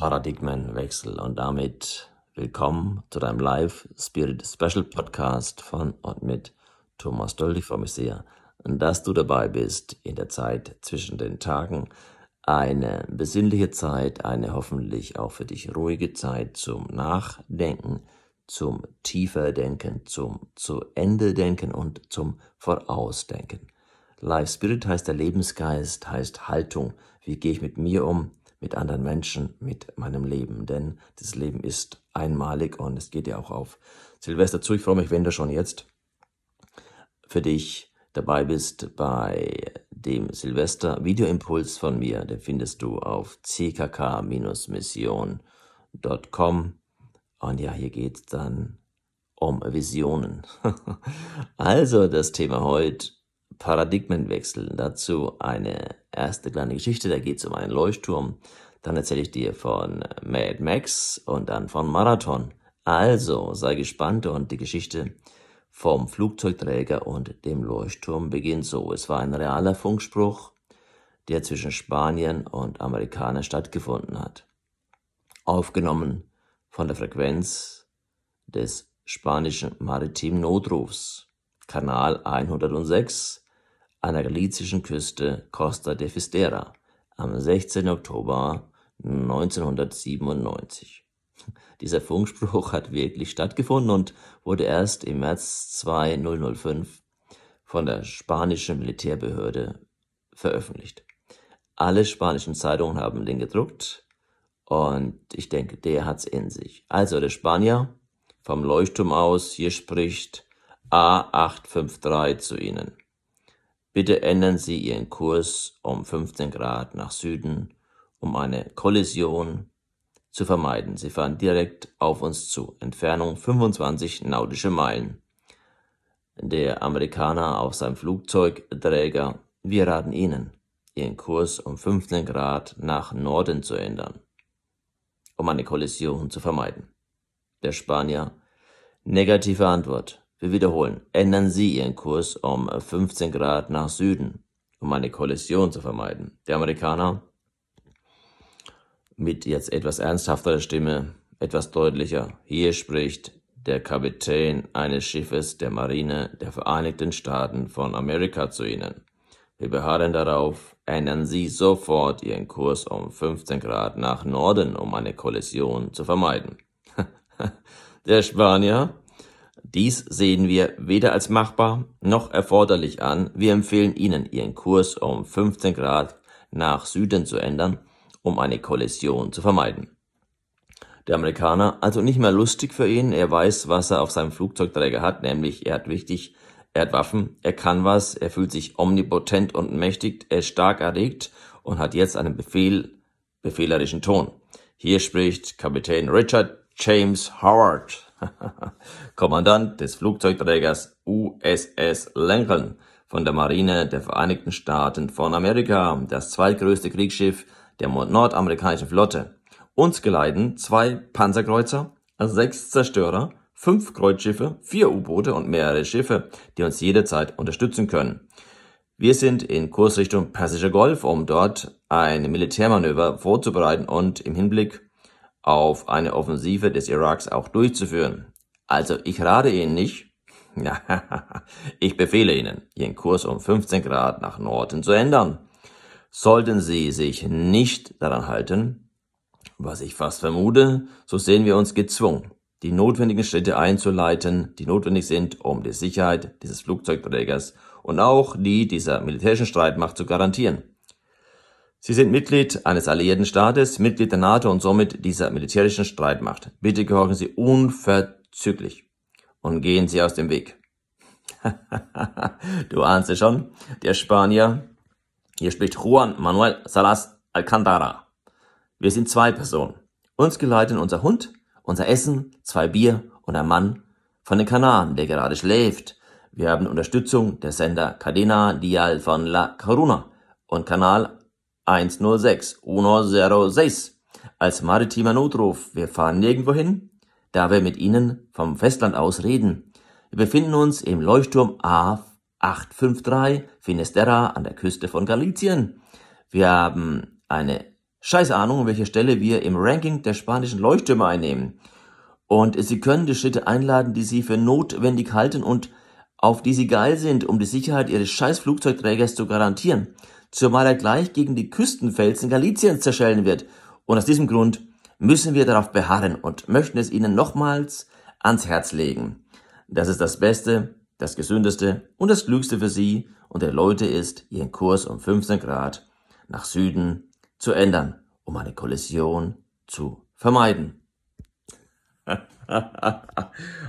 Paradigmenwechsel und damit willkommen zu deinem Live Spirit Special Podcast von und mit Thomas Doll. Ich freue mich sehr, dass du dabei bist in der Zeit zwischen den Tagen. Eine besinnliche Zeit, eine hoffentlich auch für dich ruhige Zeit zum Nachdenken, zum tiefer Denken, zum zu Ende Denken und zum Vorausdenken. Life Spirit heißt der Lebensgeist, heißt Haltung. Wie gehe ich mit mir um, mit anderen Menschen, mit meinem Leben? Denn das Leben ist einmalig und es geht ja auch auf Silvester zu. Ich freue mich, wenn du schon jetzt für dich dabei bist bei dem Silvester Videoimpuls von mir. Den findest du auf ckk-mission.com und ja, hier geht's dann um Visionen. also das Thema heute Paradigmenwechsel. Dazu eine erste kleine Geschichte, da geht's um einen Leuchtturm. Dann erzähle ich dir von Mad Max und dann von Marathon. Also sei gespannt und die Geschichte vom Flugzeugträger und dem Leuchtturm beginnt so. Es war ein realer Funkspruch, der zwischen Spaniern und Amerikanern stattgefunden hat. Aufgenommen von der Frequenz des spanischen maritimen Notrufs, Kanal 106 an der galizischen Küste Costa de Fistera am 16. Oktober 1997. Dieser Funkspruch hat wirklich stattgefunden und wurde erst im März 2005 von der spanischen Militärbehörde veröffentlicht. Alle spanischen Zeitungen haben den gedruckt und ich denke, der hat's in sich. Also der Spanier vom Leuchtturm aus, hier spricht A853 zu Ihnen. Bitte ändern Sie Ihren Kurs um 15 Grad nach Süden, um eine Kollision zu vermeiden. Sie fahren direkt auf uns zu. Entfernung 25 nautische Meilen. Der Amerikaner auf seinem Flugzeugträger. Wir raten Ihnen, Ihren Kurs um 15 Grad nach Norden zu ändern um eine Kollision zu vermeiden. Der Spanier. Negative Antwort. Wir wiederholen. Ändern Sie Ihren Kurs um 15 Grad nach Süden, um eine Kollision zu vermeiden. Der Amerikaner. Mit jetzt etwas ernsthafterer Stimme, etwas deutlicher. Hier spricht der Kapitän eines Schiffes der Marine der Vereinigten Staaten von Amerika zu Ihnen. Wir beharren darauf, ändern Sie sofort Ihren Kurs um 15 Grad nach Norden, um eine Kollision zu vermeiden. Der Spanier, dies sehen wir weder als machbar noch erforderlich an. Wir empfehlen Ihnen, Ihren Kurs um 15 Grad nach Süden zu ändern, um eine Kollision zu vermeiden. Der Amerikaner, also nicht mehr lustig für ihn, er weiß, was er auf seinem Flugzeugträger hat, nämlich er hat wichtig er hat Waffen, er kann was, er fühlt sich omnipotent und mächtig, er ist stark erregt und hat jetzt einen Befehl, befehlerischen Ton. Hier spricht Kapitän Richard James Howard, Kommandant des Flugzeugträgers USS Lincoln von der Marine der Vereinigten Staaten von Amerika, das zweitgrößte Kriegsschiff der nordamerikanischen Flotte. Uns geleiten zwei Panzerkreuzer, sechs Zerstörer, fünf Kreuzschiffe, vier U-Boote und mehrere Schiffe, die uns jederzeit unterstützen können. Wir sind in Kurs Richtung Persischer Golf, um dort ein Militärmanöver vorzubereiten und im Hinblick auf eine Offensive des Iraks auch durchzuführen. Also ich rate Ihnen nicht, ich befehle Ihnen, Ihren Kurs um 15 Grad nach Norden zu ändern. Sollten Sie sich nicht daran halten, was ich fast vermute, so sehen wir uns gezwungen, die notwendigen Schritte einzuleiten, die notwendig sind, um die Sicherheit dieses Flugzeugträgers und auch die dieser militärischen Streitmacht zu garantieren. Sie sind Mitglied eines alliierten Staates, Mitglied der NATO und somit dieser militärischen Streitmacht. Bitte gehorchen Sie unverzüglich und gehen Sie aus dem Weg. du ahnst es schon, der Spanier, hier spricht Juan Manuel Salas Alcantara. Wir sind zwei Personen. Uns geleiten unser Hund unser Essen, zwei Bier und ein Mann von den Kanaren, der gerade schläft. Wir haben Unterstützung der Sender Cadena Dial von La Coruna und Kanal 106, 106 als maritimer Notruf. Wir fahren nirgendwo hin, da wir mit Ihnen vom Festland aus reden. Wir befinden uns im Leuchtturm A853 Finisterra an der Küste von Galicien. Wir haben eine scheiß Ahnung, welche Stelle wir im Ranking der spanischen Leuchttürme einnehmen. Und Sie können die Schritte einladen, die Sie für notwendig halten und auf die Sie geil sind, um die Sicherheit Ihres scheiß Flugzeugträgers zu garantieren. Zumal er gleich gegen die Küstenfelsen Galiciens zerschellen wird. Und aus diesem Grund müssen wir darauf beharren und möchten es Ihnen nochmals ans Herz legen. Das ist das Beste, das Gesündeste und das Klügste für Sie und der Leute ist, Ihren Kurs um 15 Grad nach Süden zu ändern, um eine Kollision zu vermeiden.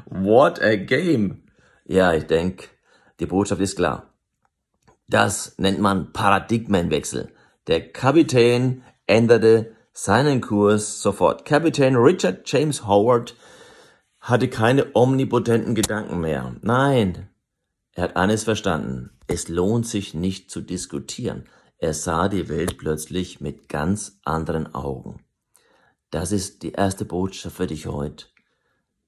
What a game! Ja, ich denke, die Botschaft ist klar. Das nennt man Paradigmenwechsel. Der Kapitän änderte seinen Kurs sofort. Kapitän Richard James Howard hatte keine omnipotenten Gedanken mehr. Nein, er hat eines verstanden. Es lohnt sich nicht zu diskutieren. Er sah die Welt plötzlich mit ganz anderen Augen. Das ist die erste Botschaft für dich heute,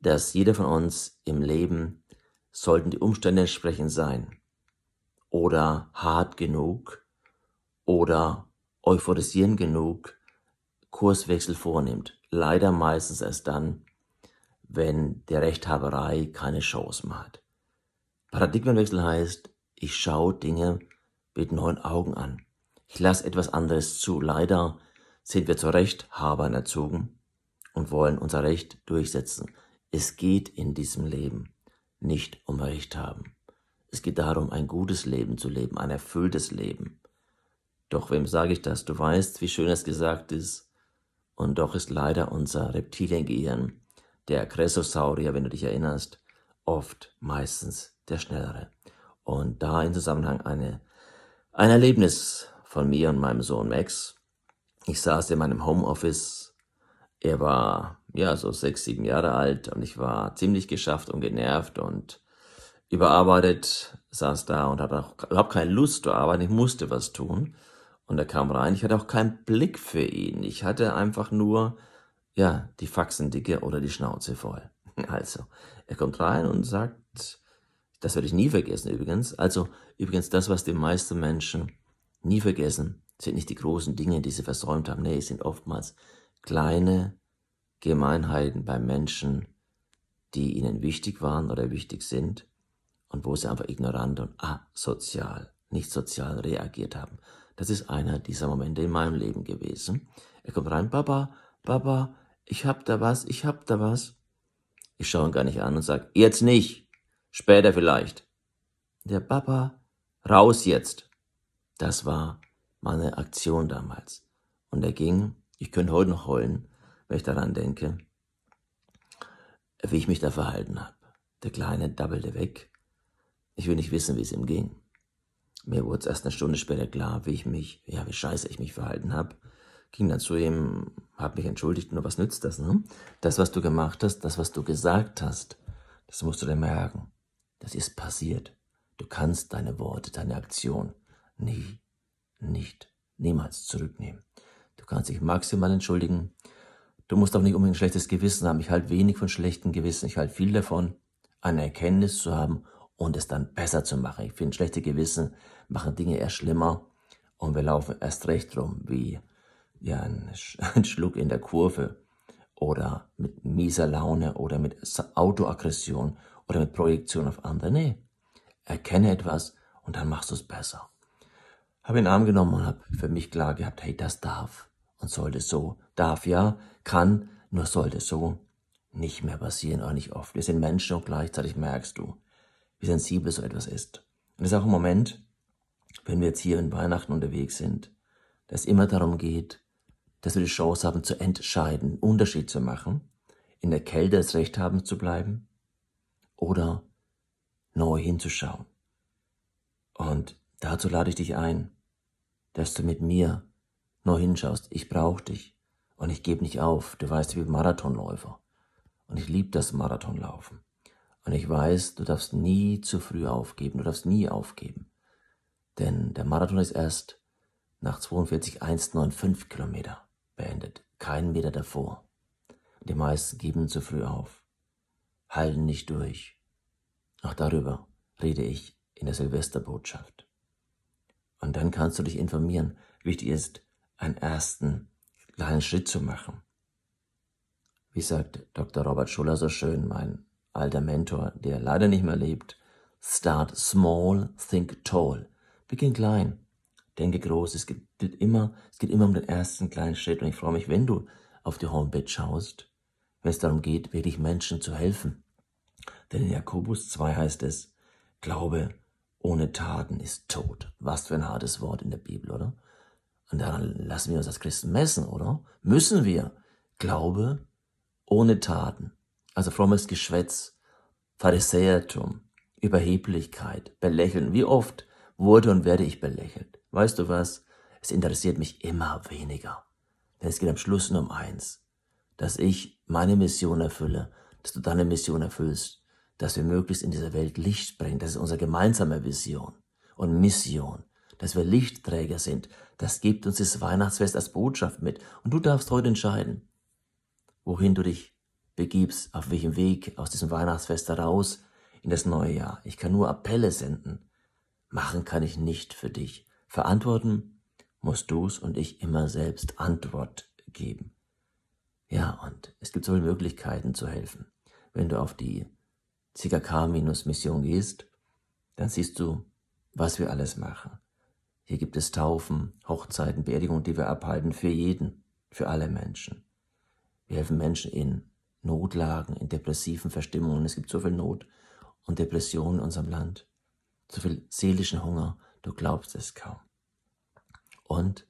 dass jeder von uns im Leben sollten die Umstände entsprechend sein oder hart genug oder euphorisieren genug Kurswechsel vornimmt. Leider meistens erst dann, wenn der Rechthaberei keine Chance mehr hat. Paradigmenwechsel heißt, ich schaue Dinge mit neuen Augen an. Ich lasse etwas anderes zu. Leider sind wir zu Rechthabern erzogen und wollen unser Recht durchsetzen. Es geht in diesem Leben nicht um Recht haben. Es geht darum, ein gutes Leben zu leben, ein erfülltes Leben. Doch wem sage ich das? Du weißt, wie schön es gesagt ist. Und doch ist leider unser Reptiliengehirn, der Kressosaurier, wenn du dich erinnerst, oft meistens der Schnellere. Und da in Zusammenhang eine, ein Erlebnis von mir und meinem Sohn Max. Ich saß in meinem Homeoffice. Er war, ja, so sechs, sieben Jahre alt und ich war ziemlich geschafft und genervt und überarbeitet, saß da und hatte auch überhaupt keine Lust zu arbeiten. Ich musste was tun. Und er kam rein. Ich hatte auch keinen Blick für ihn. Ich hatte einfach nur, ja, die Faxendicke oder die Schnauze voll. Also, er kommt rein und sagt, das werde ich nie vergessen übrigens. Also übrigens das, was die meisten Menschen nie vergessen, sind nicht die großen Dinge, die sie versäumt haben. Nee, es sind oftmals kleine Gemeinheiten bei Menschen, die ihnen wichtig waren oder wichtig sind und wo sie einfach ignorant und asozial, nicht sozial reagiert haben. Das ist einer dieser Momente in meinem Leben gewesen. Er kommt rein, Papa, Papa, ich hab da was, ich hab da was. Ich schaue ihn gar nicht an und sage, jetzt nicht. Später vielleicht. Der Papa, raus jetzt. Das war meine Aktion damals. Und er ging, ich könnte heute noch heulen, wenn ich daran denke, wie ich mich da verhalten habe. Der Kleine dabbelte weg. Ich will nicht wissen, wie es ihm ging. Mir wurde es erst eine Stunde später klar, wie ich mich, ja, wie scheiße ich mich verhalten habe. Ging dann zu ihm, hab mich entschuldigt, nur was nützt das, ne? Das, was du gemacht hast, das, was du gesagt hast, das musst du dir merken. Das ist passiert. Du kannst deine Worte, deine Aktion nie, nicht, niemals zurücknehmen. Du kannst dich maximal entschuldigen. Du musst auch nicht unbedingt ein schlechtes Gewissen haben. Ich halte wenig von schlechten Gewissen. Ich halte viel davon, eine Erkenntnis zu haben und es dann besser zu machen. Ich finde, schlechte Gewissen machen Dinge erst schlimmer und wir laufen erst recht rum wie ja, ein, ein Schluck in der Kurve oder mit mieser Laune oder mit Autoaggression oder mit Projektion auf andere. Nee, erkenne etwas und dann machst du es besser. Habe ihn Arm genommen und habe für mich klar gehabt, hey, das darf und sollte so, darf ja, kann, nur sollte so nicht mehr passieren oder nicht oft. Wir sind Menschen und gleichzeitig merkst du, wie sensibel so etwas ist. Und es ist auch ein Moment, wenn wir jetzt hier in Weihnachten unterwegs sind, dass es immer darum geht, dass wir die Chance haben zu entscheiden, einen Unterschied zu machen, in der Kälte das Recht haben zu bleiben oder neu hinzuschauen. Und dazu lade ich dich ein, dass du mit mir neu hinschaust. Ich brauche dich und ich gebe nicht auf. Du weißt, bin Marathonläufer und ich liebe das Marathonlaufen. Und ich weiß, du darfst nie zu früh aufgeben, du darfst nie aufgeben. Denn der Marathon ist erst nach 42,195 Kilometer beendet, keinen Meter davor. Die meisten geben zu früh auf halten nicht durch. Auch darüber rede ich in der Silvesterbotschaft. Und dann kannst du dich informieren. Wichtig ist, einen ersten kleinen Schritt zu machen. Wie sagt Dr. Robert Schuller so schön, mein alter Mentor, der leider nicht mehr lebt, start small, think tall. Beginn klein, denke groß. Es geht immer, es geht immer um den ersten kleinen Schritt. Und ich freue mich, wenn du auf die Homepage schaust, wenn es darum geht, wirklich Menschen zu helfen. Denn in Jakobus 2 heißt es, Glaube ohne Taten ist tot. Was für ein hartes Wort in der Bibel, oder? Und daran lassen wir uns als Christen messen, oder? Müssen wir. Glaube ohne Taten. Also frommes Geschwätz, Pharisäertum, Überheblichkeit, Belächeln. Wie oft wurde und werde ich belächelt? Weißt du was? Es interessiert mich immer weniger. Denn es geht am Schluss nur um eins. Dass ich meine Mission erfülle, dass du deine Mission erfüllst, dass wir möglichst in dieser Welt Licht bringen. Das ist unsere gemeinsame Vision und Mission. Dass wir Lichtträger sind. Das gibt uns das Weihnachtsfest als Botschaft mit. Und du darfst heute entscheiden, wohin du dich begibst, auf welchem Weg aus diesem Weihnachtsfest heraus in das neue Jahr. Ich kann nur Appelle senden. Machen kann ich nicht für dich. Verantworten musst du's und ich immer selbst Antwort geben. Ja, und es gibt so viele Möglichkeiten zu helfen. Wenn du auf die CKK-Mission gehst, dann siehst du, was wir alles machen. Hier gibt es Taufen, Hochzeiten, Beerdigungen, die wir abhalten für jeden, für alle Menschen. Wir helfen Menschen in Notlagen, in depressiven Verstimmungen. Es gibt so viel Not und Depression in unserem Land, so viel seelischen Hunger, du glaubst es kaum. Und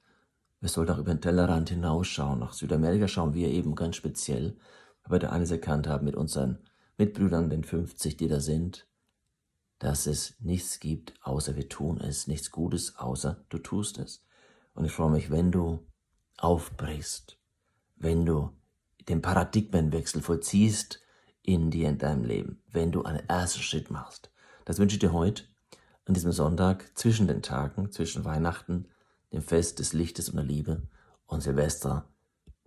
wir sollten auch über den Tellerrand hinausschauen, nach Südamerika schauen wir eben ganz speziell, weil wir da eines erkannt haben mit unseren Mitbrüdern, den 50, die da sind, dass es nichts gibt, außer wir tun es, nichts Gutes, außer du tust es. Und ich freue mich, wenn du aufbrichst, wenn du den Paradigmenwechsel vollziehst in dir, in deinem Leben, wenn du einen ersten Schritt machst. Das wünsche ich dir heute, an diesem Sonntag, zwischen den Tagen, zwischen Weihnachten, dem Fest des Lichtes und der Liebe und Silvester,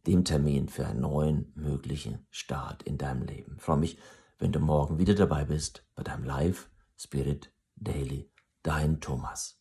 dem Termin für einen neuen möglichen Start in deinem Leben. Ich freue mich, wenn du morgen wieder dabei bist bei deinem Live Spirit Daily. Dein Thomas.